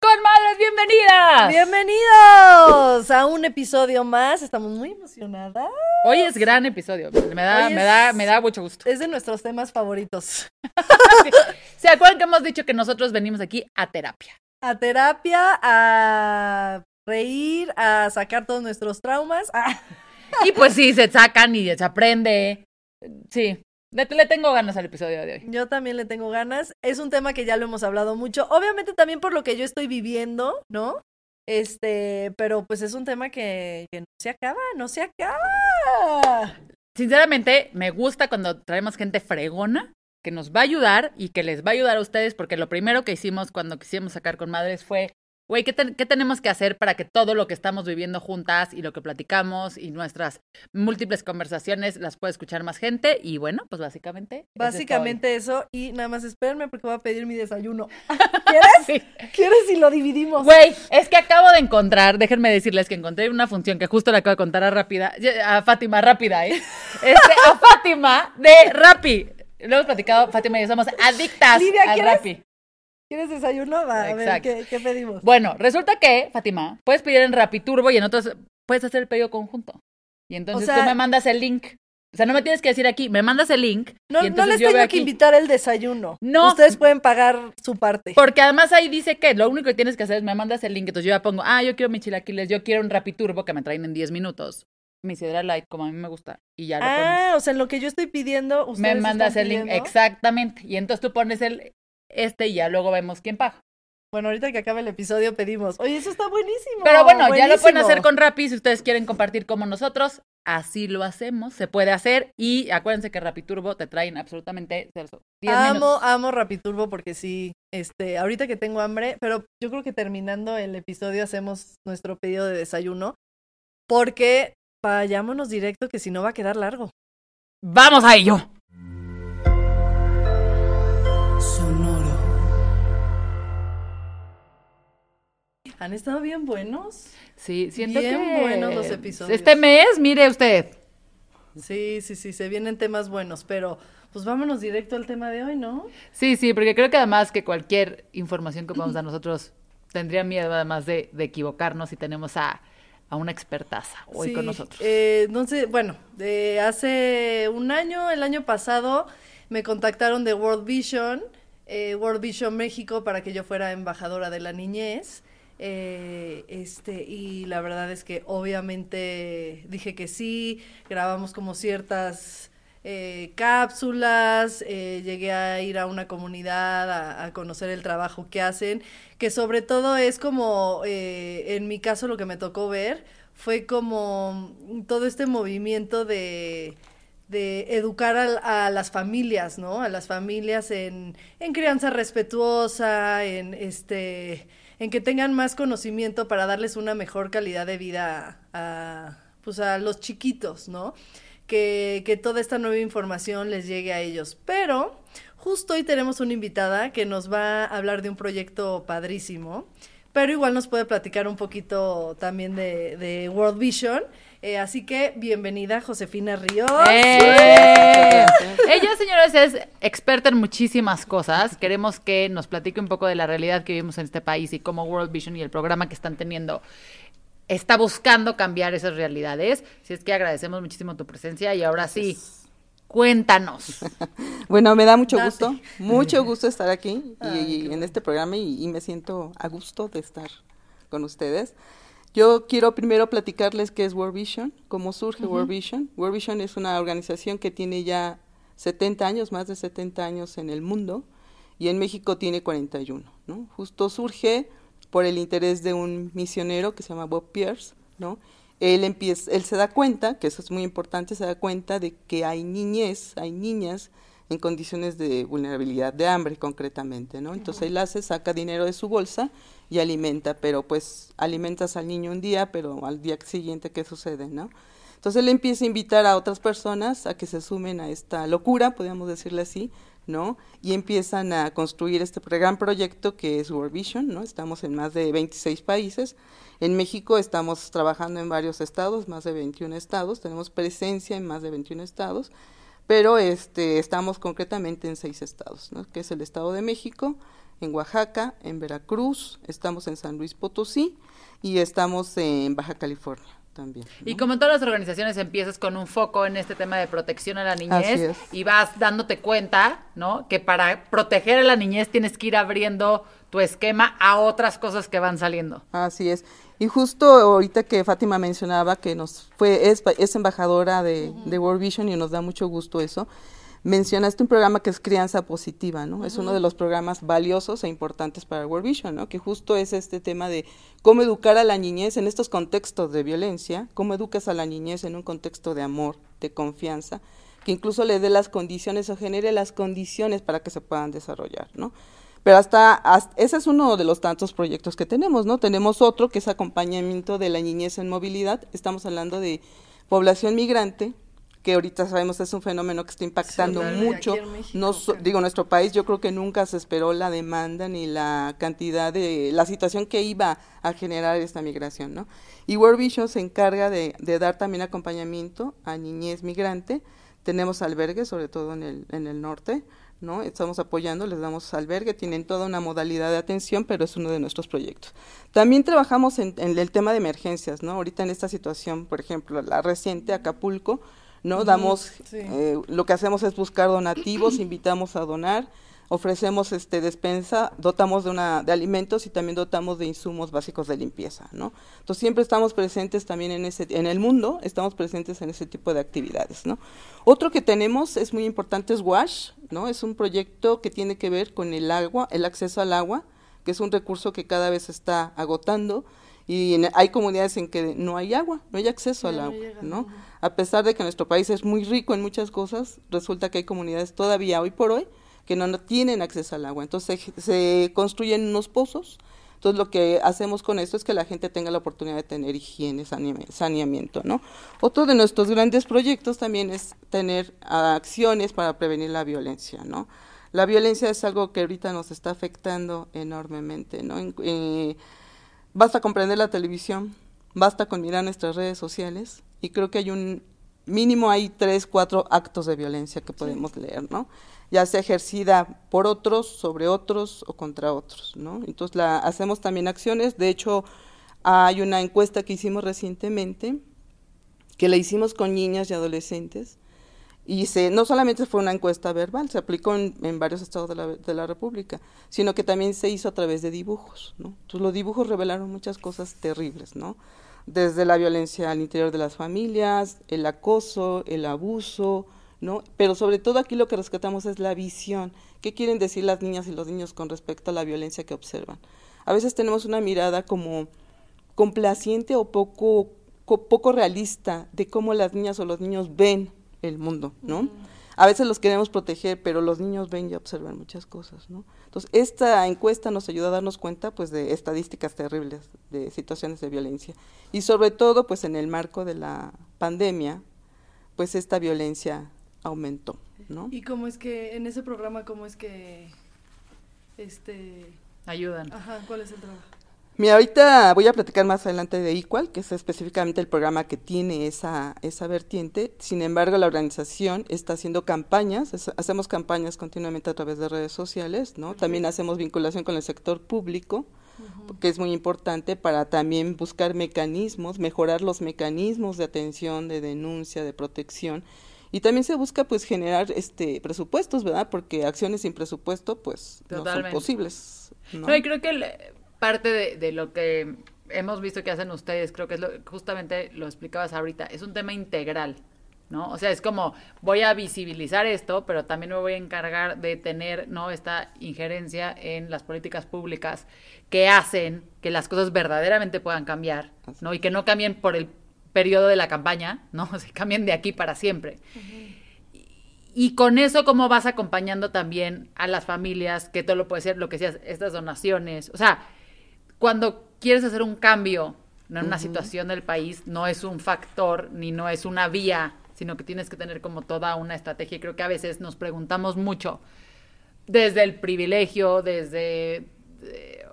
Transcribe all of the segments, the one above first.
¡Con madres, bienvenidas! Bienvenidos a un episodio más. Estamos muy emocionadas. Hoy es gran episodio. Me da, me da, me da mucho gusto. Es de nuestros temas favoritos. ¿Se acuerdan que hemos dicho que nosotros venimos aquí a terapia? A terapia, a reír, a sacar todos nuestros traumas. Ah, Y pues sí, se sacan y se aprende. Sí, le, le tengo ganas al episodio de hoy. yo también le tengo ganas. Es un tema que ya lo hemos hablado mucho. Obviamente también por lo que yo estoy viviendo, ¿no? Este, pero pues es un tema que, que no se acaba, no se acaba. Sinceramente, me gusta cuando traemos gente fregona que nos va a ayudar y que les va a ayudar a ustedes, porque lo primero que hicimos cuando quisimos sacar con madres fue, güey, ¿qué, ten- qué tenemos que hacer para que todo lo que estamos viviendo juntas y lo que platicamos y nuestras múltiples conversaciones las pueda escuchar más gente? Y bueno, pues básicamente. es. Básicamente eso. Y nada más espérenme porque voy a pedir mi desayuno. ¿Quieres? Sí. ¿Quieres si lo dividimos? Güey, es que acabo de encontrar, déjenme decirles que encontré una función que justo le acabo de contar a Rápida, a Fátima Rápida, ¿eh? Este, a Fátima de Rappi. Lo hemos platicado, Fátima y yo somos adictas Lidia, ¿quieres? Rappi. ¿Quieres desayuno? Va, a ver. ¿qué, qué pedimos? Bueno, resulta que, Fátima, puedes pedir en Rappi Turbo y en otros puedes hacer el pedido conjunto. Y entonces O sea- tú me mandas el link. O sea, no me tienes que decir aquí, me mandas el link. No, y no les yo tengo que invitar el desayuno. No. Ustedes pueden pagar su parte. Porque además ahí dice que lo único que tienes que hacer es me mandas el link, entonces yo ya pongo, ah, yo quiero mi chilaquiles, yo quiero un Rappi Turbo que me traen en 10 minutos. Mi sidra light, como a mí me gusta. Y ya lo pones. Ah, o sea, en lo que yo estoy pidiendo, ustedes Me mandas están el link, pidiendo. exactamente. Y entonces tú pones el este y ya luego vemos quién paga. Bueno, ahorita que acabe el episodio pedimos. Oye, eso está buenísimo. Pero bueno, ya lo pueden hacer con Rappi si ustedes quieren compartir como nosotros. Así lo hacemos, se puede hacer. Y acuérdense que Rappi Turbo te traen absolutamente 10 Amo, minutos. amo Rapiturbo porque sí, este, ahorita que tengo hambre, pero yo creo que terminando el episodio hacemos nuestro pedido de desayuno porque vayámonos directo que si no va a quedar largo. ¡Vamos a ello! Han estado bien buenos. Sí, siento Bien que... buenos los episodios. Este mes, mire usted. Sí, sí, sí, se vienen temas buenos, pero pues vámonos directo al tema de hoy, ¿no? Sí, sí, porque creo que además que cualquier información que podamos dar nosotros tendría miedo además de, de equivocarnos si tenemos a, a una expertaza hoy Sí, con nosotros. eh, entonces, bueno, de hace un año, el año pasado, me contactaron de World Vision, eh, World Vision México, para que yo fuera embajadora de la niñez. Eh, este, y la verdad es que obviamente dije que sí, grabamos como ciertas eh, cápsulas, eh, llegué a ir a una comunidad a, a conocer el trabajo que hacen, que sobre todo es como, en mi caso lo que me tocó ver fue como todo este movimiento de, de educar al- a, las familias, ¿no? A las familias en, en crianza respetuosa, en este en que tengan más conocimiento para darles una mejor calidad de vida a, pues a los chiquitos, ¿no? Que, que toda esta nueva información les llegue a ellos. Pero justo hoy tenemos una invitada que nos va a hablar de un proyecto padrísimo, pero igual nos puede platicar un poquito también de, de World Vision. Eh, así que bienvenida Josefina Ríos. ¡Eh! Ella, señores, es experta en muchísimas cosas. Queremos que nos platique un poco de la realidad que vivimos en este país y cómo World Vision y el programa que están teniendo está buscando cambiar esas realidades. Si es que agradecemos muchísimo tu presencia y ahora sí, cuéntanos. Bueno, me da mucho Date. gusto, mucho gusto estar aquí y, Ay, qué y en este programa y, y me siento a gusto de estar con ustedes. Yo quiero primero platicarles qué es World Vision, cómo surge World Vision. World Vision es una organización que tiene ya 70 años, más de 70 años en el mundo y en México tiene 41, ¿no? Justo surge por el interés de un misionero que se llama Bob Pierce, ¿no? Él empieza, él se da cuenta, que eso es muy importante, se da cuenta de que hay niñez, hay niñas en condiciones de vulnerabilidad, de hambre concretamente, ¿no? Entonces él hace, saca dinero de su bolsa y alimenta, pero pues alimentas al niño un día, pero al día siguiente, ¿qué sucede, no? Entonces él empieza a invitar a otras personas a que se sumen a esta locura, podríamos decirle así, ¿no? Y empiezan a construir este gran proyecto que es World Vision, ¿no? Estamos en más de 26 países. En México estamos trabajando en varios estados, más de 21 estados, tenemos presencia en más de 21 estados pero este, estamos concretamente en seis estados, ¿no? que es el Estado de México, en Oaxaca, en Veracruz, estamos en San Luis Potosí y estamos en Baja California. También, Y como en todas las organizaciones empiezas con un foco en este tema de protección a la niñez y vas dándote cuenta, ¿no? Que para proteger a la niñez tienes que ir abriendo tu esquema a otras cosas que van saliendo. Así es. Y justo ahorita que Fátima mencionaba que nos fue es, es embajadora de, World Vision y nos da mucho gusto eso, mencionaste un programa que es Crianza Positiva, ¿no? Es uno de los programas valiosos e importantes para World Vision, ¿no? Que justo es este tema de cómo educar a la niñez en estos contextos de violencia, cómo educas a la niñez en un contexto de amor, de confianza, que incluso le dé las condiciones o genere las condiciones para que se puedan desarrollar, ¿no? Pero hasta, ese es uno de los tantos proyectos que tenemos, ¿no? Tenemos otro que es acompañamiento de la niñez en movilidad. Estamos hablando de población migrante, que ahorita sabemos es un fenómeno que está impactando mucho. no digo, nuestro país yo creo que nunca se esperó la demanda ni la cantidad de la situación que iba a generar esta migración, ¿no? Y World Vision se encarga de, de dar también acompañamiento a niñez migrante. Tenemos albergues, sobre todo en el, en el norte, ¿no? Estamos apoyando, les damos albergue, tienen toda una modalidad de atención, pero es uno de nuestros proyectos. También trabajamos en, el tema de emergencias, ¿no? Ahorita en esta situación, por ejemplo, la reciente Acapulco, ¿no? Damos, eh, lo que hacemos es buscar donativos, invitamos a donar, ofrecemos este despensa, dotamos de una de alimentos y también dotamos de insumos básicos de limpieza, ¿no? Entonces siempre estamos presentes también en ese en el mundo, estamos presentes en ese tipo de actividades, ¿no? Otro que tenemos es muy importante es WASH, ¿no? Es un proyecto que tiene que ver con el agua, el acceso al agua, que es un recurso que cada vez se está agotando y hay comunidades en que no hay agua, no hay acceso al agua, ¿no? A pesar de que nuestro país es muy rico en muchas cosas, resulta que hay comunidades todavía hoy por hoy que no, tienen acceso al agua. Entonces se, construyen unos pozos. Entonces lo que hacemos con esto es que la gente tenga la oportunidad de tener higiene, saneamiento, ¿no? Otro de nuestros grandes proyectos también es tener acciones para prevenir la violencia, ¿no? La violencia es algo que ahorita nos está afectando enormemente, ¿no? Eh, basta comprender la televisión, basta con mirar nuestras redes sociales y creo que hay un mínimo hay tres, cuatro actos de violencia que podemos leer, ¿no? ya sea ejercida por otros, sobre otros o contra otros, ¿no? Entonces la, hacemos también acciones, de hecho hay una encuesta que hicimos recientemente, que la hicimos con niñas y adolescentes, y se, no solamente fue una encuesta verbal, se aplicó en, varios estados de la, de la, República, sino que también se hizo a través de dibujos, ¿no? Los dibujos revelaron muchas cosas terribles, ¿no? Desde la violencia al interior de las familias, el acoso, el abuso, ¿no? Pero sobre todo aquí lo que rescatamos es la visión. ¿Qué quieren decir las niñas y los niños con respecto a la violencia que observan? A veces tenemos una mirada como complaciente o poco, poco realista de cómo las niñas o los niños ven el mundo, ¿no? A veces los queremos proteger, pero los niños ven y observan muchas cosas, ¿no? Entonces, esta encuesta nos ayuda a darnos cuenta, pues, de estadísticas terribles, de situaciones de violencia. Y sobre todo, pues, en el marco de la pandemia, pues, esta violencia aumentó, ¿no? ¿Y cómo es que, en ese programa, cómo es que, este... Ayudan. Ajá, ¿cuál es el trabajo? Mira, ahorita voy a platicar más adelante de Equal, que es específicamente el programa que tiene esa, esa vertiente. Sin embargo, la organización está haciendo campañas, hacemos campañas continuamente a través de redes sociales, ¿no? También hacemos vinculación con el sector público, que es muy importante para también buscar mecanismos, mejorar los mecanismos de atención, de denuncia, de protección y también se busca pues generar este presupuestos, ¿verdad? Porque acciones sin presupuesto pues no son posibles. ¿no? y creo que parte de, lo que hemos visto que hacen ustedes, creo que es lo, justamente lo explicabas ahorita, es un tema integral. ¿no? O sea, es como voy a visibilizar esto, pero también me voy a encargar de tener, ¿no? Esta injerencia en las políticas públicas que hacen que las cosas verdaderamente puedan cambiar, ¿no? Y que no cambien por el periodo de la campaña, ¿no? Se cambian de aquí para siempre. y, Y con eso, ¿cómo vas acompañando también a las familias? Que todo lo puede ser, lo que decías, estas donaciones. O sea, cuando quieres hacer un cambio en una situación del país, no es un factor ni no es una vía, sino que tienes que tener como toda una estrategia. Y creo que a veces nos preguntamos mucho desde el privilegio, desde eh,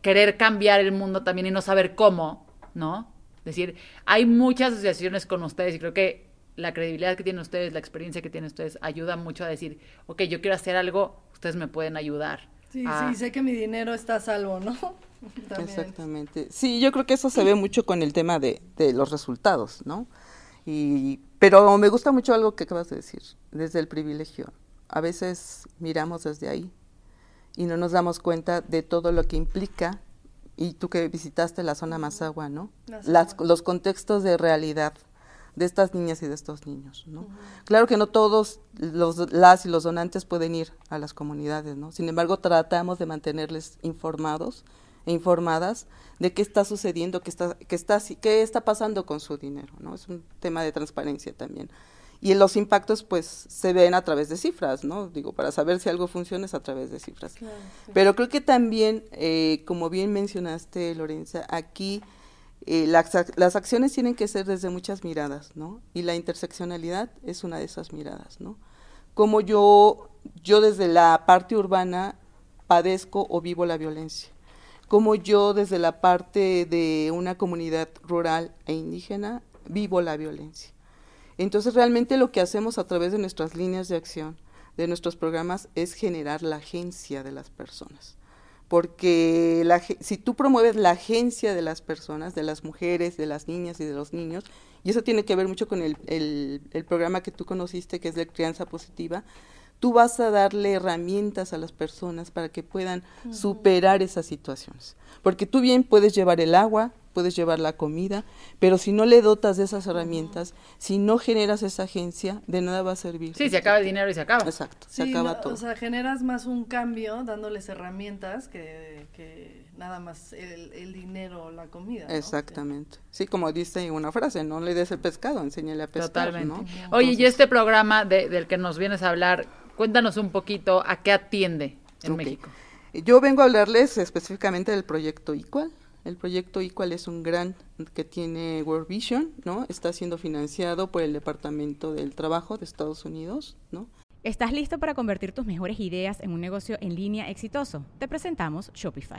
querer cambiar el mundo también y no saber cómo, ¿no? Es decir, hay muchas asociaciones con ustedes y creo que la credibilidad que tienen ustedes, la experiencia que tienen ustedes, ayuda mucho a decir, ok, yo quiero hacer algo, ustedes me pueden ayudar. Sí, sí, sé que mi dinero está a salvo, ¿no? Exactamente. Sí, yo creo que eso se ve mucho con el tema de, de los resultados, ¿no? Y, pero me gusta mucho algo que acabas de decir, desde el privilegio. A veces miramos desde ahí y no nos damos cuenta de todo lo que implica, y tú que visitaste la zona Mazagua, ¿no? Las, los contextos de realidad de estas niñas y de estos niños, ¿no? Claro que no todos los, las y los donantes pueden ir a las comunidades, ¿no? Sin embargo, tratamos de mantenerles informados informadas de qué está sucediendo, qué está, qué está, qué está pasando con su dinero, ¿no? Es un tema de transparencia también. Y los impactos, pues, se ven a través de cifras, ¿no? Digo, para saber si algo funciona es a través de cifras. Pero creo que también, eh, como bien mencionaste, Lorenza, aquí eh, las, las, acciones tienen que ser desde muchas miradas, ¿no? Y la interseccionalidad es una de esas miradas, ¿no? Como yo, yo desde la parte urbana padezco o vivo la violencia. Como yo desde la parte de una comunidad rural e indígena vivo la violencia. Entonces realmente lo que hacemos a través de nuestras líneas de acción, de nuestros programas, es generar la agencia de las personas. Porque si tú promueves la agencia de las personas, de las mujeres, de las niñas y de los niños, y eso tiene que ver mucho con el, el, programa que tú conociste, que es de crianza positiva, tú vas a darle herramientas a las personas para que puedan superar esas situaciones. Porque tú bien puedes llevar el agua, puedes llevar la comida, pero si no le dotas de esas herramientas, si no generas esa agencia, de nada va a servir. Sí, se acaba el dinero y se acaba. Exacto, se acaba todo. O sea, generas más un cambio dándoles herramientas que, que nada más el, dinero o la comida. Exactamente. Sí, como dice una frase, no le des el pescado, enséñale a pescar. Totalmente. Oye, y este programa del que nos vienes a hablar, cuéntanos un poquito a qué atiende en México. Yo vengo a hablarles específicamente del proyecto ICUAL. El proyecto Equal es un gran que tiene World Vision, ¿no? Está siendo financiado por el Departamento del Trabajo de Estados Unidos, ¿no? ¿Estás listo para convertir tus mejores ideas en un negocio en línea exitoso? Te presentamos Shopify.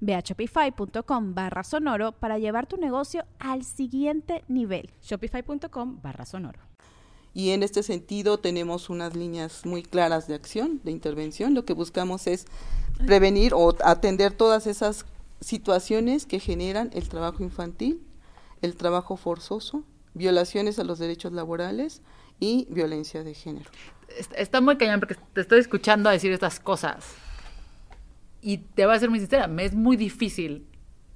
Ve a shopify.com barra sonoro para llevar tu negocio al siguiente nivel. Shopify.com barra sonoro. Y en este sentido tenemos unas líneas muy claras de acción, de intervención. Lo que buscamos es prevenir o atender todas esas situaciones que generan el trabajo infantil, el trabajo forzoso, violaciones a los derechos laborales y violencia de género. Está muy cañón porque te estoy escuchando decir estas cosas y te voy a ser muy sincera, me es muy difícil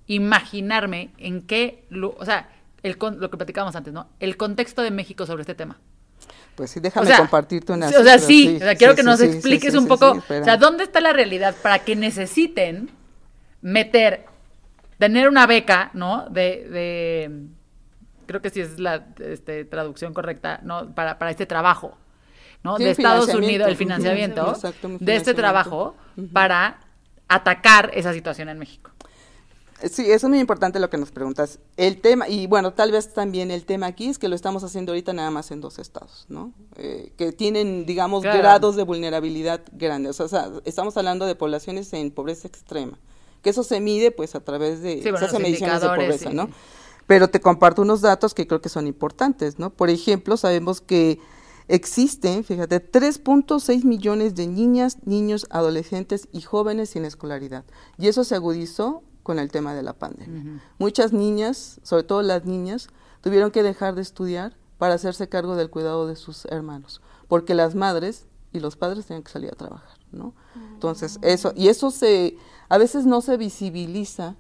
imaginarme en qué, o sea, el, lo que platicábamos antes, ¿no? El contexto de México sobre este tema. Pues sí, déjame compartirte una. O sea, sí, o sea, quiero que nos expliques un poco, o sea, ¿dónde está la realidad para que necesiten meter, tener una beca, ¿no? De, de creo que sí es la este, traducción correcta, ¿no? Para, para este trabajo, ¿no? de Estados Unidos, el financiamiento, de este trabajo para atacar esa situación en México. Sí, eso es muy importante lo que nos preguntas. El tema, y bueno, tal vez también el tema aquí es que lo estamos haciendo ahorita nada más en dos estados, ¿no? Eh, que tienen, digamos, grados de vulnerabilidad grandes. O sea, estamos hablando de poblaciones en pobreza extrema, que eso se mide pues a través de esas mediciones de pobreza, ¿no? Pero te comparto unos datos que creo que son importantes, ¿no? Por ejemplo, sabemos que existen, fíjate, 3.6 millones de niñas, niños, adolescentes y jóvenes sin escolaridad. Y eso se agudizó con el tema de la pandemia. Muchas niñas, sobre todo las niñas, tuvieron que dejar de estudiar para hacerse cargo del cuidado de sus hermanos, porque las madres y los padres tenían que salir a trabajar, ¿no? Entonces, eso, y eso se, a veces no se visibiliza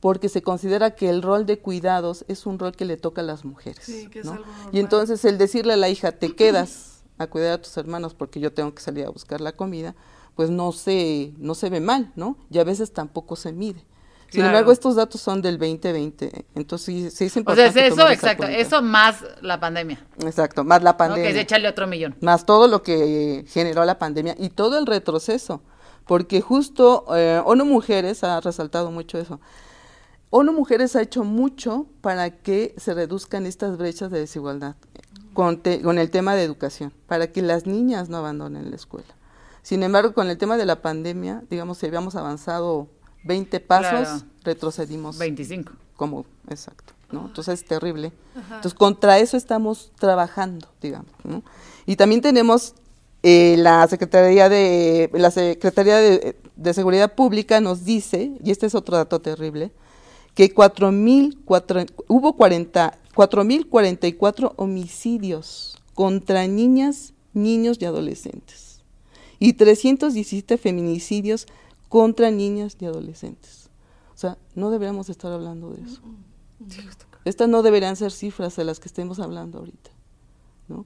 porque se considera que el rol de cuidados es un rol que le toca a las mujeres. ¿no? Y entonces el decirle a la hija, te quedas a cuidar a tus hermanos porque yo tengo que salir a buscar la comida, pues no se, no se ve mal, ¿no? Y a veces tampoco se mide. Sin embargo, estos datos son del 2020, entonces sí, sí es importante. O sea, es eso, exacto, eso más la pandemia. Exacto, más la pandemia. Que es echarle otro millón. Más todo lo que generó la pandemia y todo el retroceso, porque justo eh, ONU Mujeres ha resaltado mucho eso. ONU Mujeres ha hecho mucho para que se reduzcan estas brechas de desigualdad con, con el tema de educación, para que las niñas no abandonen la escuela. Sin embargo, con el tema de la pandemia, digamos, si habíamos avanzado 20 pasos, retrocedimos 25. Como, exacto, ¿no? Entonces es terrible. Entonces contra eso estamos trabajando, digamos, ¿no? Y también tenemos eh, la Secretaría de la Secretaría de, de, Seguridad Pública nos dice, y este es otro dato terrible, que 4.000, hubo 40, 4.044 homicidios contra niñas, niños y adolescentes y 317 feminicidios contra niñas y adolescentes. O sea, no deberíamos estar hablando de eso. Estas no deberían ser cifras de las que estemos hablando ahorita.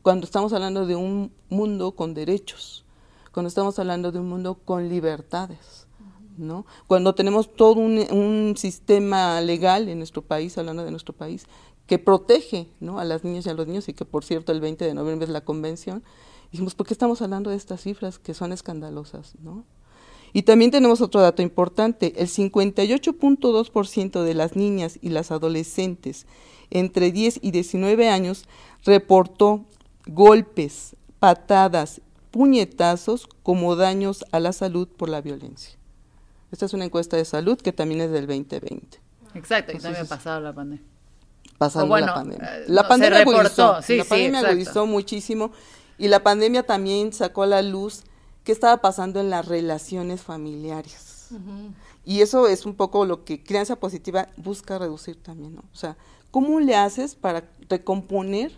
Cuando estamos hablando de un mundo con derechos, cuando estamos hablando de un mundo con libertades, ¿no? Cuando tenemos todo un, sistema legal en nuestro país, hablando de nuestro país, que protege ¿no? a las niñas y a los niños, y que por cierto el 20 de noviembre es la convención, dijimos, ¿por qué estamos hablando de estas cifras que son escandalosas? ¿no? Y también tenemos otro dato importante, el 58.2% de las niñas y las adolescentes entre 10 y 19 años reportó golpes, patadas, puñetazos como daños a la salud por la violencia. Esta es una encuesta de salud que también es del 2020. Exacto, y también ha pasado la pandemia. Pasando la pandemia. Eh, la pandemia agudizó, sí, la pandemia agudizó muchísimo y la pandemia también sacó a la luz qué estaba pasando en las relaciones familiares. Y eso es un poco lo que Crianza Positiva busca reducir también, ¿no? O sea, ¿cómo le haces para recomponer,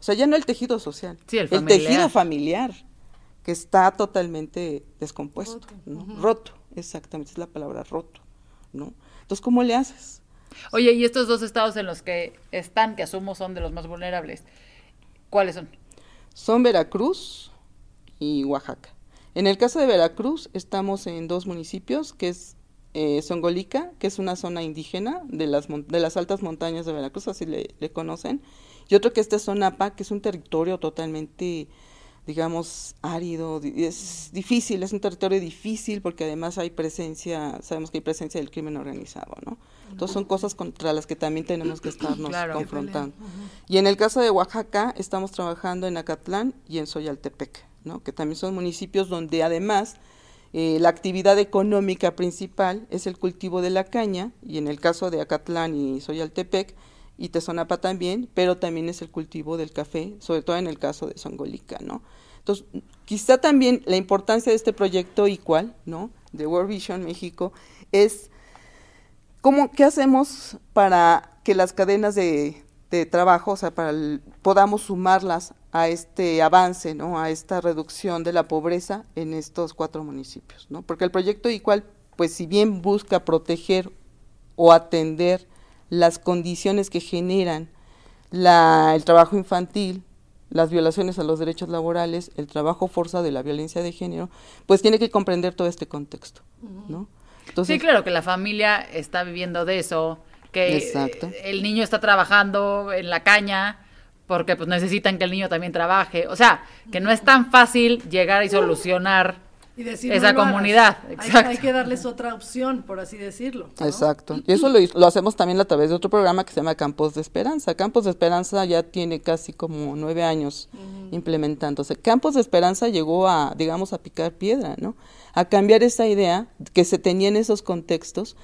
o sea, ya no el tejido social, el, tejido familiar, que está totalmente descompuesto, roto. ¿no? roto, exactamente, es la palabra roto, ¿no? Entonces, ¿cómo le haces? Oye, y estos dos estados en los que están, que asumo son de los más vulnerables, ¿cuáles son? Son Veracruz y Oaxaca. En el caso de Veracruz, estamos en dos municipios, que es eh, Songolica, que es una zona indígena de las, de las altas montañas de Veracruz, así le, conocen, y otro que es Zonapa, que es un territorio totalmente, digamos, árido, es difícil, es un territorio difícil porque además hay presencia, sabemos que hay presencia del crimen organizado, ¿no? Entonces son cosas contra las que también tenemos que estarnos confrontando. Y en el caso de Oaxaca, estamos trabajando en Acatlán y en Soyaltepec que también son municipios donde además eh, la actividad económica principal es el cultivo de la caña, y en el caso de Acatlán y Soyaltepec, y Tezonapa también, pero también es el cultivo del café, sobre todo en el caso de Songolica, ¿no? Entonces, quizá también la importancia de este proyecto igual, ¿no? De World Vision México es cómo, qué hacemos para que las cadenas de, trabajo, o sea, para podamos sumarlas a este avance, ¿no? A esta reducción de la pobreza en estos cuatro municipios, ¿no? Porque el proyecto igual, pues si bien busca proteger o atender las condiciones que generan el trabajo infantil, las violaciones a los derechos laborales, el trabajo forzado y la violencia de género, pues tiene que comprender todo este contexto, ¿no? sí, claro, que la familia está viviendo de eso, que el niño está trabajando en la caña porque pues necesitan que el niño también trabaje. O sea, que no es tan fácil llegar y solucionar esa comunidad. Hay, que darles otra opción, por así decirlo. Exacto. Y eso lo, hacemos también a través de otro programa que se llama Campos de Esperanza. Campos de Esperanza ya tiene casi como nueve años implementándose. Campos de Esperanza llegó a, digamos, a picar piedra, ¿no? A cambiar esa idea que se tenía en esos contextos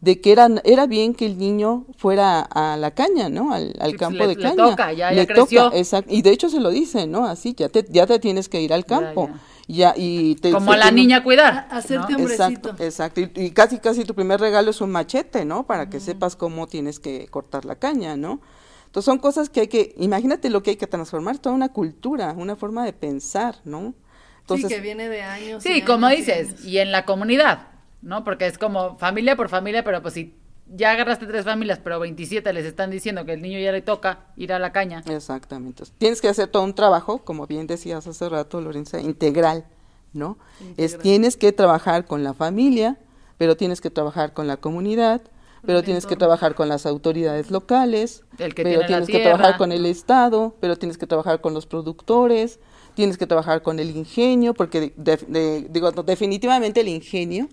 de que era, era bien que el niño fuera a la caña, ¿no? Al, al Sí, pues, campo le- de le caña. toca, ya- ya creció. exacto. Y de hecho se lo dice, ¿no? Así, ya te, ya te tienes que ir al campo. Ya, y te, Como a la niña cuidar. A- hacerte ¿no? hombrecito. Exacto, exacto. Y, y casi, casi tu primer regalo es un machete, ¿no? Para que sepas cómo tienes que cortar la caña, ¿no? Entonces son cosas que hay que, imagínate lo que hay que transformar, toda una cultura, una forma de pensar, ¿no? Entonces, sí, que viene de años. y Sí, como años y dices, años. y en la comunidad, ¿no? Porque es como familia por familia, pero pues si ya agarraste tres familias, pero 27 les están diciendo que el niño ya le toca ir a la caña. Exactamente. Tienes que hacer todo un trabajo, como bien decías hace rato, Lorenza, integral, ¿no? Es tienes que trabajar con la familia, pero tienes que trabajar con la comunidad, pero el tienes que trabajar con las autoridades locales, El que pero tiene tienes que trabajar con el Estado, pero tienes que trabajar con los productores, tienes que trabajar con el ingenio, porque de- de- digo, definitivamente el ingenio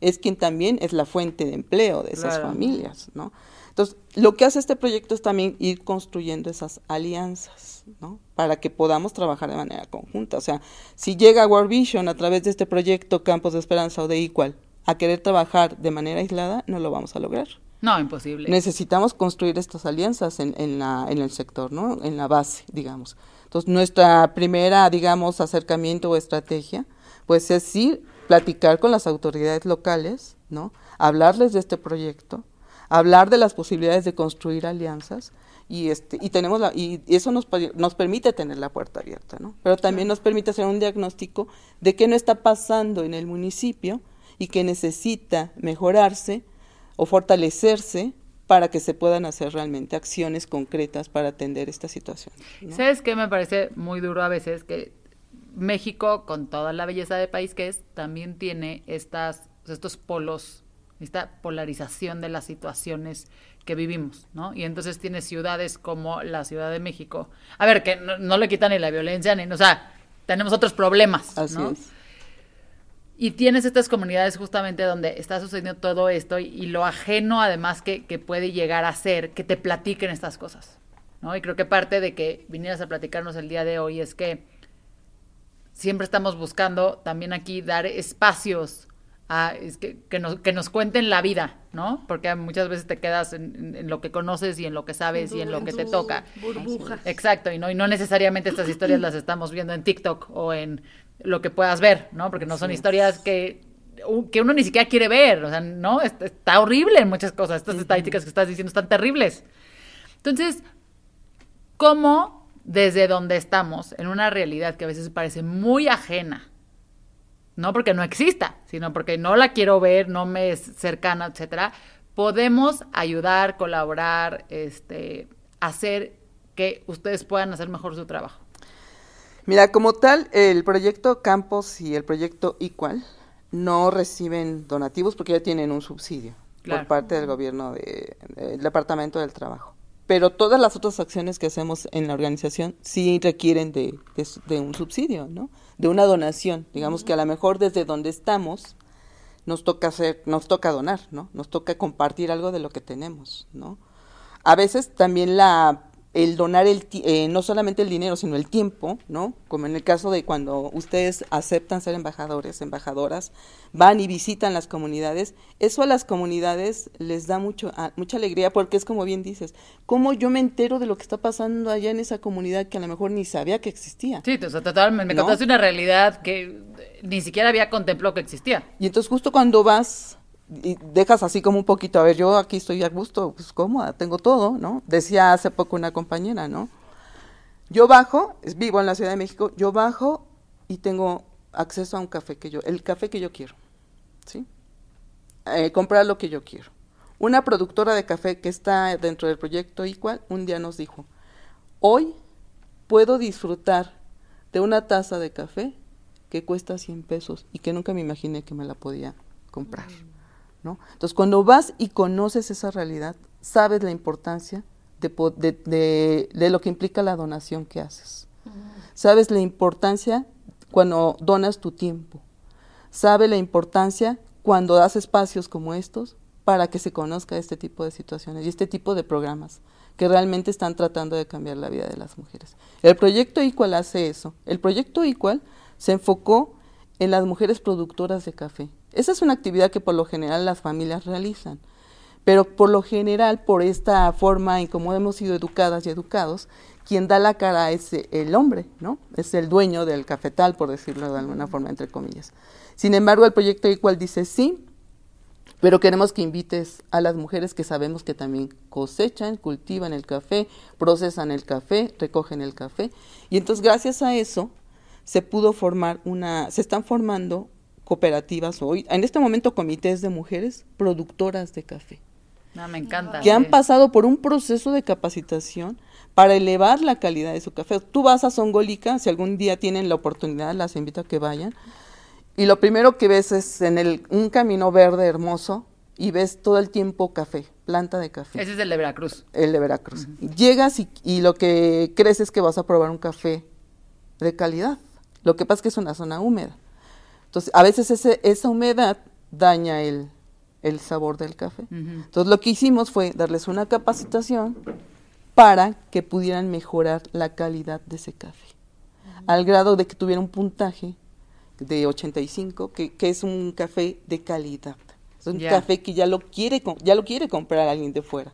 es quien también es la fuente de empleo de esas Claro. familias, ¿no? Entonces, lo que hace este proyecto es también ir construyendo esas alianzas, ¿no? Para que podamos trabajar de manera conjunta. O sea, si llega World Vision a través de este proyecto Campos de Esperanza o de Equal a querer trabajar de manera aislada, no lo vamos a lograr. No, imposible. Necesitamos construir estas alianzas en, en, la, en el sector, ¿no? En la base, digamos. Entonces, nuestra primera, digamos, acercamiento o estrategia, pues es ir, platicar con las autoridades locales, ¿no? Hablarles de este proyecto, hablar de las posibilidades de construir alianzas y este y tenemos la, y eso nos nos permite tener la puerta abierta, ¿no? Pero también nos permite hacer un diagnóstico de qué no está pasando en el municipio y que necesita mejorarse o fortalecerse para que se puedan hacer realmente acciones concretas para atender esta situación. ¿no? ¿Sabes qué me parece muy duro a veces? Que México, con toda la belleza de país que es, también tiene estas, estos polos, esta polarización de las situaciones que vivimos, ¿no? Y entonces tiene ciudades como la Ciudad de México. A ver, que no, no le quitan ni la violencia, ni, o sea, tenemos otros problemas, Así ¿no? es. Y tienes estas comunidades justamente donde está sucediendo todo esto y, y lo ajeno además que, que puede llegar a ser que te platiquen estas cosas, ¿no? Y creo que parte de que vinieras a platicarnos el día de hoy es que siempre estamos buscando también aquí dar espacios a es que, que nos, que nos cuenten la vida, ¿no? Porque muchas veces te quedas en, en- en lo que conoces y en lo que sabes y en lo que te toca. Burbuja. Exacto, y no, y no necesariamente estas historias las estamos viendo en TikTok o en lo que puedas ver, ¿no? Porque no son historias que, que uno ni siquiera quiere ver, o sea, no, Es- está horrible en muchas cosas, estas estadísticas que estás diciendo están terribles. Entonces, ¿cómo desde donde estamos, en una realidad que a veces parece muy ajena, no porque no exista, sino porque no la quiero ver, no me es cercana, etcétera, podemos ayudar, colaborar, este, hacer que ustedes puedan hacer mejor su trabajo. Mira, como tal, el proyecto Campos y el proyecto Equal no reciben donativos porque ya tienen un subsidio Claro. por parte del gobierno de- del Departamento del Trabajo. Pero todas las otras acciones que hacemos en la organización sí requieren de, un subsidio, ¿no? De una donación. Digamos que a lo mejor desde donde estamos nos toca hacer, nos toca donar, ¿no? Nos toca compartir algo de lo que tenemos, ¿no? A veces también la el donar el eh, no solamente el dinero, sino el tiempo, ¿no? Como en el caso de cuando ustedes aceptan ser embajadores, embajadoras, van y visitan las comunidades, eso a las comunidades les da mucho a- mucha alegría porque es como bien dices, cómo yo me entero de lo que está pasando allá en esa comunidad que a lo mejor ni sabía que existía. Sí, o sea, total, me, me ¿No? contaste una realidad que ni siquiera había contemplado que existía. Y entonces justo cuando vas y dejas así como un poquito, a ver, yo aquí estoy a gusto, pues cómoda, tengo todo, ¿no? Decía hace poco una compañera, ¿no? Yo bajo, vivo en la Ciudad de México, yo bajo y tengo acceso a un café que yo, el café que yo quiero, ¿sí? Eh, comprar lo que yo quiero. Una productora de café que está dentro del proyecto Igual un día nos dijo, hoy puedo disfrutar de una taza de café que cuesta 100 pesos y que nunca me imaginé que me la podía comprar. ¿No? Entonces, cuando vas y conoces esa realidad, sabes la importancia de, po- de, de- de lo que implica la donación que haces. Sabes la importancia cuando donas tu tiempo. Sabes la importancia cuando das espacios como estos para que se conozca este tipo de situaciones y este tipo de programas que realmente están tratando de cambiar la vida de las mujeres. El proyecto Equal hace eso. El proyecto Equal se enfocó en las mujeres productoras de café. Esa es una actividad que por lo general las familias realizan. pero por lo general, por esta forma en cómo hemos sido educadas y educados, quien da la cara es el hombre, ¿no? Es el dueño del cafetal, por decirlo de alguna forma, entre comillas. Sin embargo, el proyecto igual dice sí, pero queremos que invites a las mujeres que sabemos que también cosechan, cultivan el café, procesan el café, recogen el café. Y entonces, gracias a eso, se pudo formar una, se están formando cooperativas hoy, en este momento comités de mujeres productoras de café. No, me encanta. Que han pasado por un proceso de capacitación para elevar la calidad de su café. Tú vas a Songolica, si algún día tienen la oportunidad, las invito a que vayan. Y lo primero que ves es en el, un camino verde hermoso y ves todo el tiempo café, planta de café. Ese es el de Veracruz. El de Veracruz. Llegas y, y, lo que crees es que vas a probar un café de calidad. Lo que pasa es que es una zona húmeda. Entonces, a veces ese, esa humedad daña el, el sabor del café. Uh -huh. Entonces, lo que hicimos fue darles una capacitación para que pudieran mejorar la calidad de ese café, uh -huh. al grado de que tuviera un puntaje de 85, que, que es un café de calidad. Es un yeah. café que ya lo quiere ya lo quiere comprar alguien de fuera.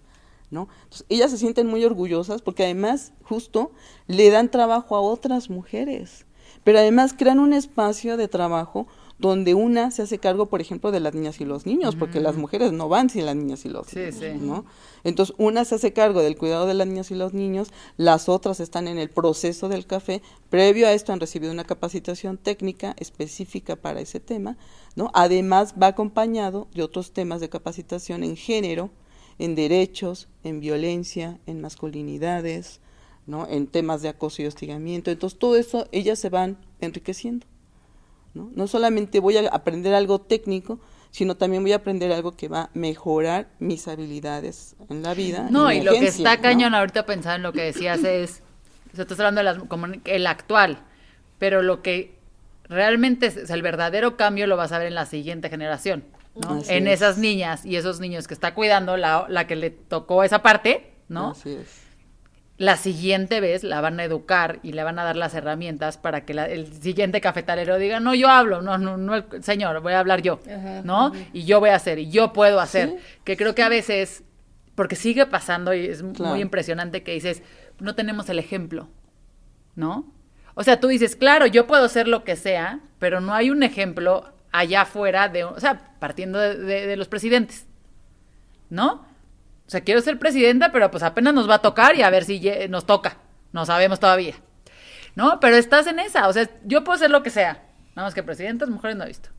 ¿No? Entonces, ellas se sienten muy orgullosas porque además justo le dan trabajo a otras mujeres, pero además crean un espacio de trabajo donde una se hace cargo, por ejemplo, de las niñas y los niños, porque mm. las mujeres no van sin las niñas y los sí, niños, sí. ¿no? Entonces, una se hace cargo del cuidado de las niñas y los niños, las otras están en el proceso del café, previo a esto han recibido una capacitación técnica específica para ese tema, ¿no? Además, va acompañado de otros temas de capacitación en género, en derechos, en violencia, en masculinidades, ¿no? En temas de acoso y hostigamiento. Entonces, todo eso ellas se van enriqueciendo. ¿no? no solamente voy a aprender algo técnico, sino también voy a aprender algo que va a mejorar mis habilidades en la vida. No, y lo que está ¿no? cañón ahorita pensando en lo que decías es, o sea, estás hablando de las, como el actual, pero lo que realmente es, el verdadero cambio lo vas a ver en la siguiente generación, en es. esas niñas y esos niños que está cuidando la, la que le tocó esa parte, ¿no? Así es. La siguiente vez la van a educar y le van a dar las herramientas para que la, el siguiente cafetalero diga, no, yo hablo, no, no, no, el señor, voy a hablar yo, Ajá, ¿no? Y yo voy a hacer, y yo puedo hacer. Sí. Que creo que a veces, porque sigue pasando y es Claro. muy impresionante que dices, no tenemos el ejemplo, ¿no? O sea, tú dices, claro, yo puedo hacer lo que sea, pero no hay un ejemplo allá afuera de, o sea, partiendo de, de- de los presidentes, ¿no? O sea, quiero ser presidenta, pero pues apenas nos va a tocar y a ver si nos toca. No sabemos todavía. ¿No? Pero estás en esa. O sea, yo puedo hacer lo que sea. Nada más que presidentas, mujeres no he visto.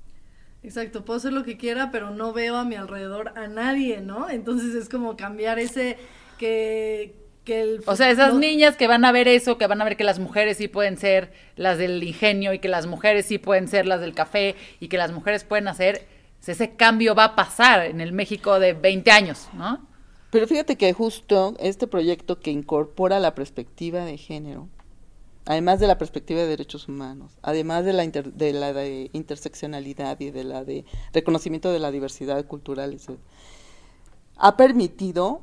Exacto, puedo hacer lo que quiera, pero no veo a mi alrededor a nadie, ¿no? Entonces es como cambiar ese que, que el... O sea, esas no- niñas que van a ver eso, que van a ver que las mujeres sí pueden ser las del ingenio y que las mujeres sí pueden ser las del café y que las mujeres pueden hacer, ese cambio va a pasar en el México de 20 años, ¿no? Pero fíjate que justo este proyecto que incorpora la perspectiva de género, además de la perspectiva de derechos humanos, además de la, inter- de la de interseccionalidad y de la de reconocimiento de la diversidad cultural, etc., ha permitido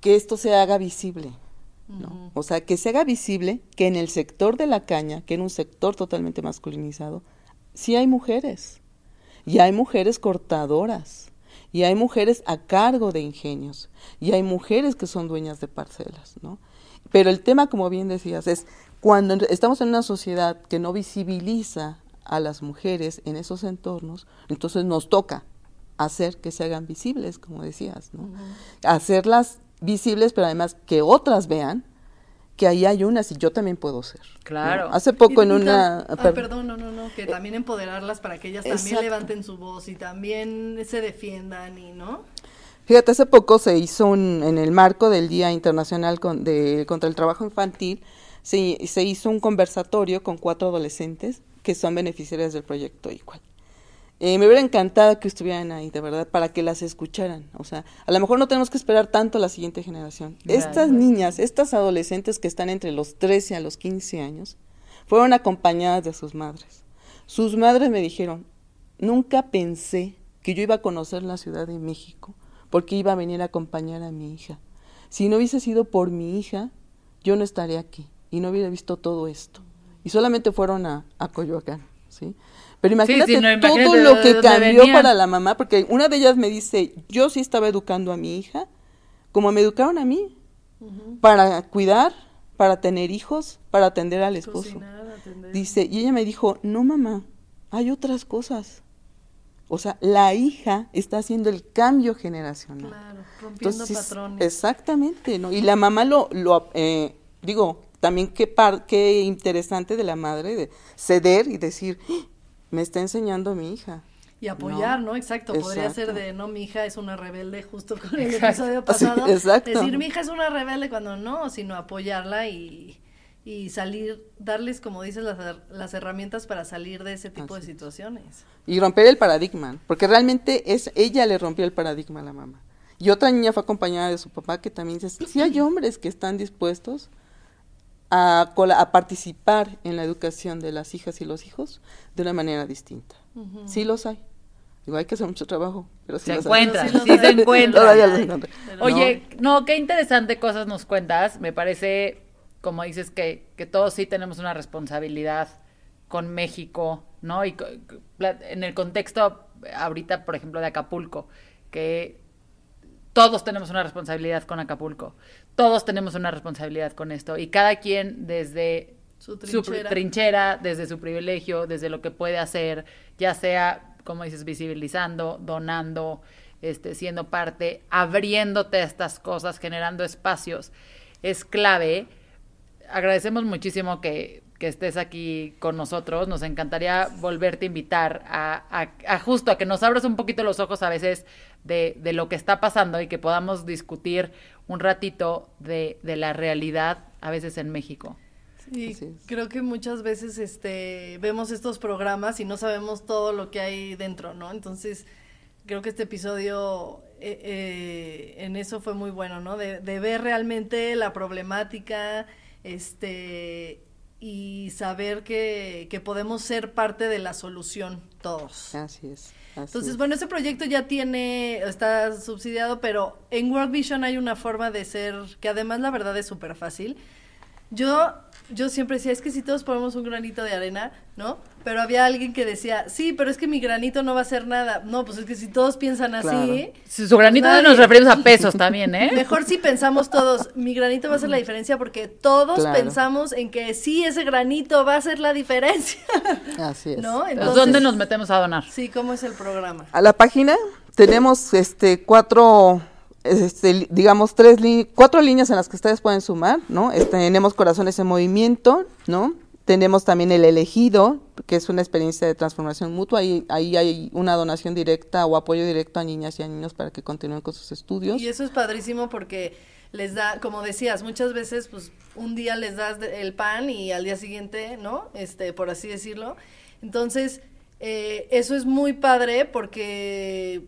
que esto se haga visible. ¿no? O sea, que se haga visible que en el sector de la caña, que en un sector totalmente masculinizado, sí hay mujeres. Y hay mujeres cortadoras. Y hay mujeres a cargo de ingenios. Y hay mujeres que son dueñas de parcelas, ¿no? Pero el tema, como bien decías, es cuando estamos en una sociedad que no visibiliza a las mujeres en esos entornos, entonces nos toca hacer que se hagan visibles, como decías, ¿no? Hacerlas visibles, pero además que otras vean que ahí hay unas y yo también puedo ser. ¿no? Claro. Hace poco Y- en y una... per- perdón, no, no, no, que también empoderarlas para que ellas también Exacto. levanten su voz y también se defiendan y, ¿no? Fíjate, hace poco se hizo un, en el marco del Día Internacional con- de- contra el Trabajo Infantil, se, se hizo un conversatorio con cuatro adolescentes que son beneficiarias del proyecto igual. Eh, me hubiera encantado que estuvieran ahí, de verdad, para que las escucharan. O sea, a lo mejor no tenemos que esperar tanto a la siguiente generación. Estas niñas, estas adolescentes que están entre los 13 a los 15 años, fueron acompañadas de sus madres. Sus madres me dijeron, nunca pensé que yo iba a conocer la Ciudad de México porque iba a venir a acompañar a mi hija. Si no hubiese sido por mi hija, yo no estaría aquí y no hubiera visto todo esto. Y solamente fueron a, a Coyoacán, ¿sí? Pero imagínate sí, no, todo lo que cambió venían. para la mamá, porque una de ellas me dice, yo sí estaba educando a mi hija, como me educaron a mí, para cuidar, para tener hijos, para atender al esposo. Cocinar, atender. Dice, y ella me dijo, no mamá, hay otras cosas. O sea, la hija está haciendo el cambio generacional. Claro, rompiendo Entonces, patrones. Exactamente, ¿no? Y la mamá lo, lo eh, digo, también qué, par, qué interesante de la madre de ceder y decir, "Ah, me está enseñando mi hija. Y apoyar, No, ¿no? Exacto. Podría ser de, no, mi hija es una rebelde, justo con el Exacto. episodio Sí, pasado. exacto. Decir, mi hija es una rebelde cuando no, sino apoyarla y, y salir, darles, como dices, las, las herramientas para salir de ese tipo de es. situaciones. Y romper el paradigma, porque realmente es ella le rompió el paradigma a la mamá. Y otra niña fue acompañada de su papá que también dice, sí hay hombres que están dispuestos a, a participar en la educación de las hijas y los hijos de una manera distinta. Sí los hay. Digo, hay que hacer mucho trabajo, pero sí Se los encuentran, sí se encuentran. Oye, no, qué interesante cosas nos cuentas. Me parece, como dices, que, que todos sí tenemos una responsabilidad con México, ¿no? Y en el contexto ahorita, por ejemplo, de Acapulco, que todos tenemos una responsabilidad con Acapulco. Todos tenemos una responsabilidad con esto. Y cada quien desde Su trinchera. trinchera, desde su privilegio, desde lo que puede hacer, ya sea, como dices, visibilizando, donando, este, siendo parte, abriéndote a estas cosas, generando espacios, es clave. Agradecemos muchísimo que, que estés aquí con nosotros. Nos encantaría volverte a invitar a, a- a justo a que nos abras un poquito los ojos a veces de, de lo que está pasando y que podamos discutir un ratito de, de la realidad a veces en México. Sí, creo que muchas veces este vemos estos programas y no sabemos todo lo que hay dentro, ¿no? Entonces, creo que este episodio eh, eh, en eso fue muy bueno, ¿no? De, de ver realmente la problemática, este y saber que, que podemos ser parte de la solución todos. Así es. así Entonces, es. bueno, este proyecto ya tiene, está subsidiado, pero en World Vision hay una forma de ser, que además la verdad es súper fácil. Yo, yo siempre decía, es que si todos ponemos un granito de arena, ¿no? Pero había alguien que decía, sí, pero es que mi granito no va a hacer nada. No, pues es que si todos piensan así, Claro. Su su granito Nadie. nos referimos a pesos también, ¿eh? mejor si pensamos todos, mi granito va a hacer la diferencia porque todos Claro. pensamos en que sí, ese granito va a hacer la diferencia, Así es. ¿no? Entonces, ¿Dónde nos metemos a donar? Sí, ¿cómo es el programa? A la página tenemos este cuatro, este, digamos tres, cuatro líneas en las que ustedes pueden sumar, ¿no? Tenemos Corazones en Movimiento, ¿no? Tenemos también el elegido, que es una experiencia de transformación mutua. Ahí, ahí hay una donación directa o apoyo directo a niñas y a niños para que continúen con sus estudios. Y eso es padrísimo porque les da, como decías, muchas veces, pues, un día les das el pan y al día siguiente, ¿no? Este, por así decirlo. Entonces, eh, eso es muy padre porque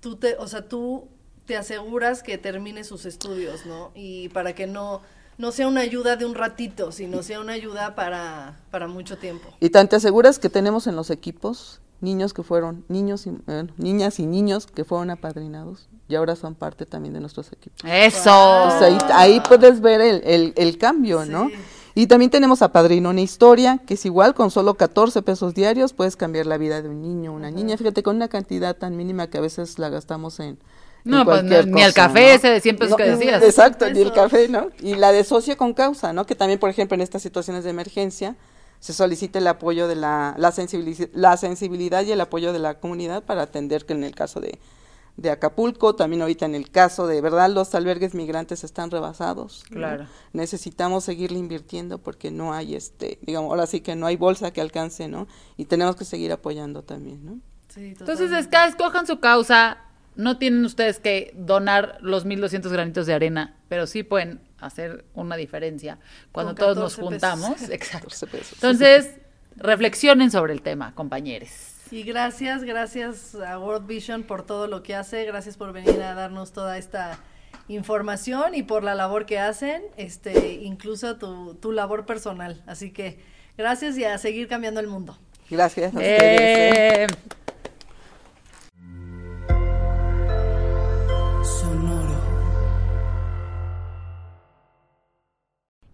tú te, o sea, tú te aseguras que termine sus estudios, ¿no? Y para que no, no sea una ayuda de un ratito, sino sea una ayuda para, para mucho tiempo. Y tan te aseguras que tenemos en los equipos niños que fueron, niños y, eh, niñas y niños que fueron apadrinados y ahora son parte también de nuestros equipos. Eso. Ahí, ahí puedes ver el, el- el cambio, ¿no? Y también tenemos a Padrino una historia, que es igual, con solo 14 pesos diarios puedes cambiar la vida de un niño o una niña. Fíjate, con una cantidad tan mínima que a veces la gastamos en... No, pues, ni al café ¿no? ese de 100 pesos que decías. Exacto, ni el café, ¿no? Y la de socio con causa, ¿no? Que también, por ejemplo, en estas situaciones de emergencia se solicita el apoyo de la, la, sensibiliz- la sensibilidad y el apoyo de la comunidad para atender que en el caso de, de Acapulco, también ahorita en el caso de, ¿verdad? Los albergues migrantes están rebasados. ¿no? Claro. Necesitamos seguirle invirtiendo porque no hay, este, digamos, ahora sí que no hay bolsa que alcance, ¿no? Y tenemos que seguir apoyando también, ¿no? Sí, Entonces, totalmente. es que escojan su causa. No tienen ustedes que donar los 1200 granitos de arena, pero sí pueden hacer una diferencia cuando todos nos 14 juntamos. pesos. Exacto. 14 pesos. Entonces, reflexionen sobre el tema, compañeros. Y gracias, gracias a World Vision por todo lo que hace, gracias por venir a darnos toda esta información y por la labor que hacen, este, incluso tu, tu labor personal. Así que gracias y a seguir cambiando el mundo. Gracias a ustedes. ¿eh? Eh,